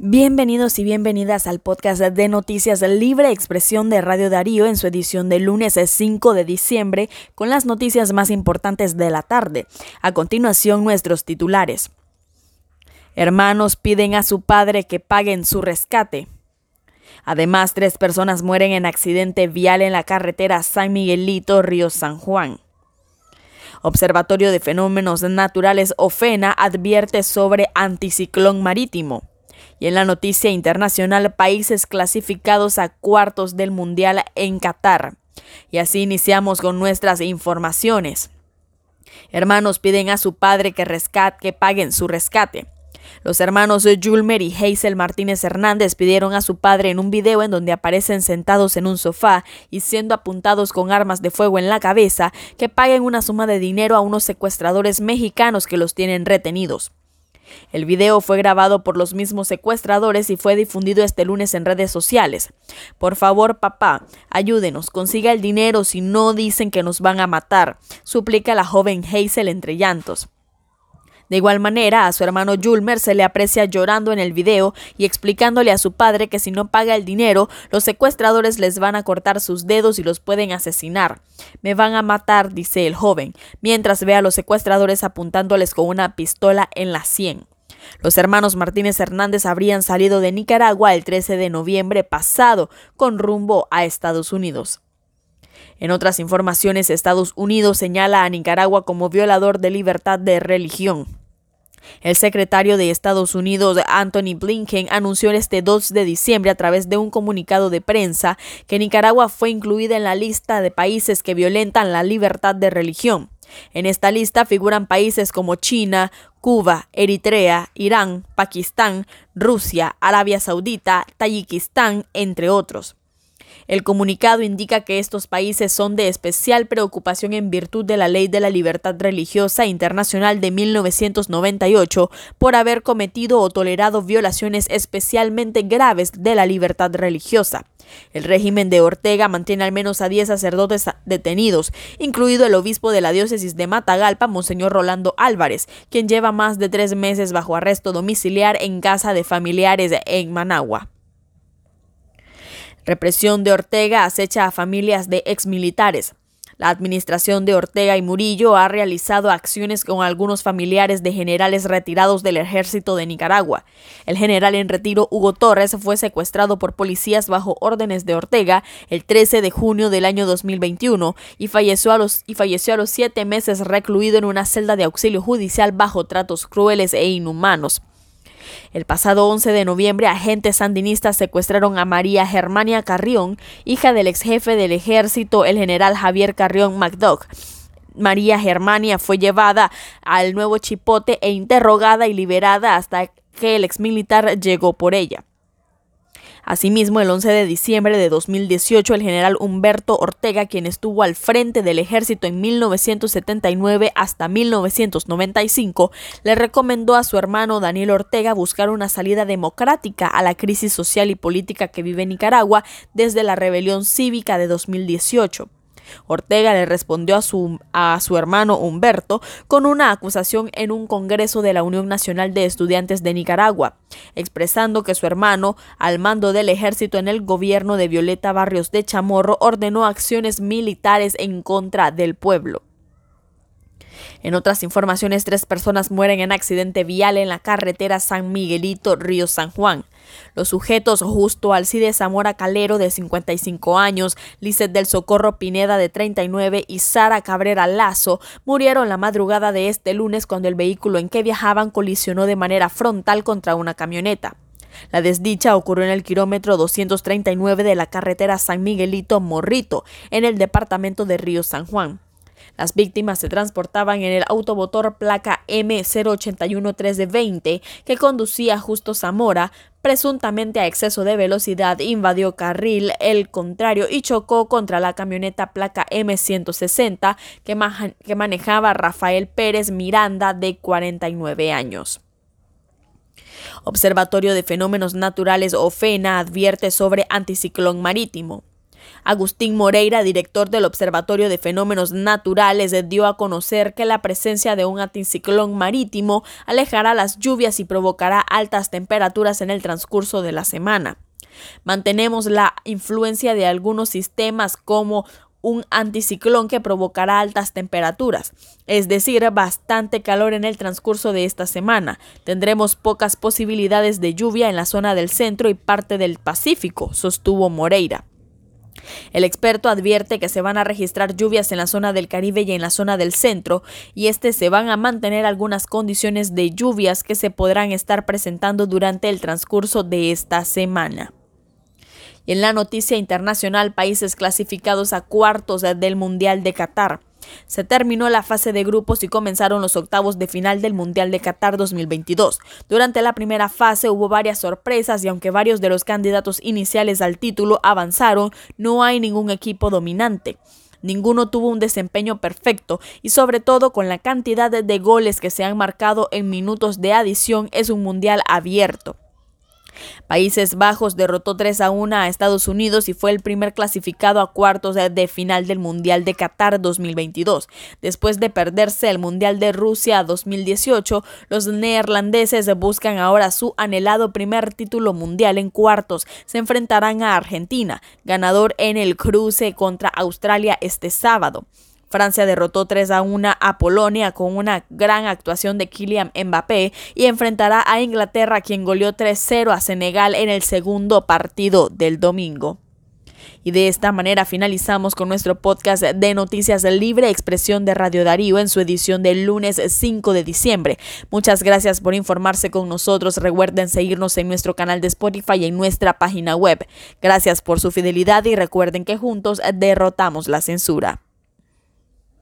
Bienvenidos y bienvenidas al podcast de noticias Libre Expresión de Radio Darío en su edición de lunes 5 de diciembre con las noticias más importantes de la tarde. A continuación nuestros titulares. Hermanos piden a su padre que paguen su rescate. Además, tres personas mueren en accidente vial en la carretera San Miguelito, Río San Juan. Observatorio de Fenómenos Naturales OFENA advierte sobre anticiclón marítimo. Y en la noticia internacional, países clasificados a cuartos del Mundial en Qatar. Y así iniciamos con nuestras informaciones. Hermanos piden a su padre que, rescate, que paguen su rescate. Los hermanos Julmer y Hazel Martínez Hernández pidieron a su padre en un video en donde aparecen sentados en un sofá y siendo apuntados con armas de fuego en la cabeza que paguen una suma de dinero a unos secuestradores mexicanos que los tienen retenidos. El video fue grabado por los mismos secuestradores y fue difundido este lunes en redes sociales. Por favor, papá, ayúdenos, consiga el dinero si no dicen que nos van a matar, suplica la joven Hazel entre llantos. De igual manera, a su hermano Julmer se le aprecia llorando en el video y explicándole a su padre que si no paga el dinero, los secuestradores les van a cortar sus dedos y los pueden asesinar. Me van a matar, dice el joven, mientras ve a los secuestradores apuntándoles con una pistola en la sien. Los hermanos Martínez Hernández habrían salido de Nicaragua el 13 de noviembre pasado con rumbo a Estados Unidos. En otras informaciones, Estados Unidos señala a Nicaragua como violador de libertad de religión. El secretario de Estados Unidos, Anthony Blinken, anunció este 2 de diciembre a través de un comunicado de prensa que Nicaragua fue incluida en la lista de países que violentan la libertad de religión. En esta lista figuran países como China, Cuba, Eritrea, Irán, Pakistán, Rusia, Arabia Saudita, Tayikistán, entre otros. El comunicado indica que estos países son de especial preocupación en virtud de la Ley de la Libertad Religiosa Internacional de 1998 por haber cometido o tolerado violaciones especialmente graves de la libertad religiosa. El régimen de Ortega mantiene al menos a 10 sacerdotes detenidos, incluido el obispo de la diócesis de Matagalpa, Monseñor Rolando Álvarez, quien lleva más de tres meses bajo arresto domiciliar en casa de familiares en Managua. Represión de Ortega acecha a familias de exmilitares. La administración de Ortega y Murillo ha realizado acciones con algunos familiares de generales retirados del ejército de Nicaragua. El general en retiro Hugo Torres fue secuestrado por policías bajo órdenes de Ortega el 13 de junio del año 2021 y falleció a los, y falleció a los siete meses recluido en una celda de auxilio judicial bajo tratos crueles e inhumanos. El pasado 11 de noviembre, agentes sandinistas secuestraron a María Germania Carrión, hija del ex jefe del ejército, el general Javier Carrión MacDough. María Germania fue llevada al nuevo Chipote e interrogada y liberada hasta que el ex militar llegó por ella. Asimismo, el 11 de diciembre de 2018, el general Humberto Ortega, quien estuvo al frente del ejército en 1979 hasta 1995, le recomendó a su hermano Daniel Ortega buscar una salida democrática a la crisis social y política que vive Nicaragua desde la rebelión cívica de 2018. Ortega le respondió a su, a su hermano Humberto con una acusación en un congreso de la Unión Nacional de Estudiantes de Nicaragua, expresando que su hermano, al mando del ejército en el gobierno de Violeta Barrios de Chamorro, ordenó acciones militares en contra del pueblo. En otras informaciones, tres personas mueren en accidente vial en la carretera San Miguelito, Río San Juan. Los sujetos justo Alcide Zamora Calero de 55 años, Lizeth del Socorro Pineda de 39 y Sara Cabrera Lazo murieron la madrugada de este lunes cuando el vehículo en que viajaban colisionó de manera frontal contra una camioneta. La desdicha ocurrió en el kilómetro 239 de la carretera San Miguelito Morrito, en el departamento de Río San Juan. Las víctimas se transportaban en el automotor placa M0813 de 20 que conducía Justo Zamora, presuntamente a exceso de velocidad, invadió carril el contrario y chocó contra la camioneta placa M160 que, que manejaba Rafael Pérez Miranda de 49 años. Observatorio de Fenómenos Naturales OFENA advierte sobre anticiclón marítimo. Agustín Moreira, director del Observatorio de Fenómenos Naturales, dio a conocer que la presencia de un anticiclón marítimo alejará las lluvias y provocará altas temperaturas en el transcurso de la semana. Mantenemos la influencia de algunos sistemas como un anticiclón que provocará altas temperaturas, es decir, bastante calor en el transcurso de esta semana. Tendremos pocas posibilidades de lluvia en la zona del centro y parte del Pacífico, sostuvo Moreira. El experto advierte que se van a registrar lluvias en la zona del Caribe y en la zona del centro, y este se van a mantener algunas condiciones de lluvias que se podrán estar presentando durante el transcurso de esta semana. Y en la noticia internacional, países clasificados a cuartos del Mundial de Qatar. Se terminó la fase de grupos y comenzaron los octavos de final del Mundial de Qatar 2022. Durante la primera fase hubo varias sorpresas y aunque varios de los candidatos iniciales al título avanzaron, no hay ningún equipo dominante. Ninguno tuvo un desempeño perfecto y sobre todo con la cantidad de goles que se han marcado en minutos de adición es un mundial abierto. Países Bajos derrotó 3 a 1 a Estados Unidos y fue el primer clasificado a cuartos de final del Mundial de Qatar 2022. Después de perderse el Mundial de Rusia 2018, los neerlandeses buscan ahora su anhelado primer título mundial en cuartos. Se enfrentarán a Argentina, ganador en el cruce contra Australia este sábado. Francia derrotó 3 a 1 a Polonia con una gran actuación de Kylian Mbappé y enfrentará a Inglaterra quien goleó 3-0 a Senegal en el segundo partido del domingo. Y de esta manera finalizamos con nuestro podcast de noticias libre expresión de Radio Darío en su edición del lunes 5 de diciembre. Muchas gracias por informarse con nosotros. Recuerden seguirnos en nuestro canal de Spotify y en nuestra página web. Gracias por su fidelidad y recuerden que juntos derrotamos la censura.